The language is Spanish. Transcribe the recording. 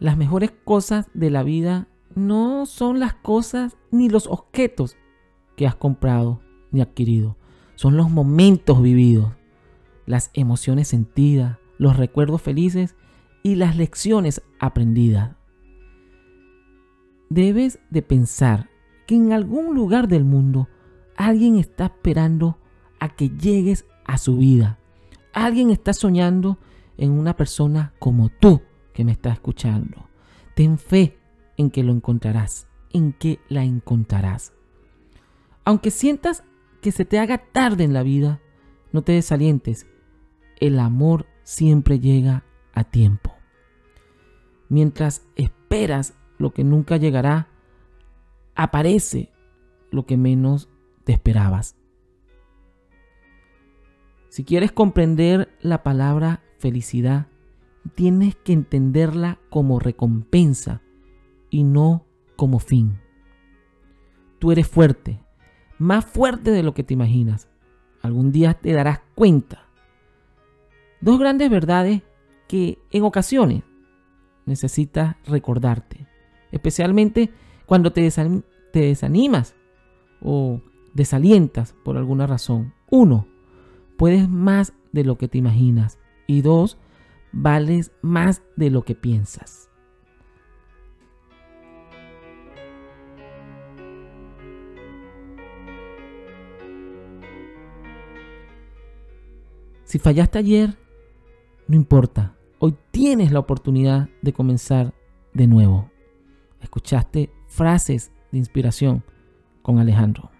las mejores cosas de la vida no son las cosas ni los objetos que has comprado ni adquirido. Son los momentos vividos, las emociones sentidas, los recuerdos felices y las lecciones aprendidas. Debes de pensar que en algún lugar del mundo alguien está esperando a que llegues a su vida. Alguien está soñando en una persona como tú que me está escuchando. Ten fe en que lo encontrarás, en que la encontrarás. Aunque sientas que se te haga tarde en la vida, no te desalientes. El amor siempre llega a tiempo. Mientras esperas lo que nunca llegará, aparece lo que menos te esperabas. Si quieres comprender la palabra felicidad, tienes que entenderla como recompensa y no como fin. Tú eres fuerte, más fuerte de lo que te imaginas. Algún día te darás cuenta. Dos grandes verdades que en ocasiones necesitas recordarte, especialmente cuando te, desanimas o desalientas por alguna razón. Uno, puedes más de lo que te imaginas. Y dos, vales más de lo que piensas. Si fallaste ayer, no importa. Hoy tienes la oportunidad de comenzar de nuevo. Escuchaste frases de inspiración con Alejandro.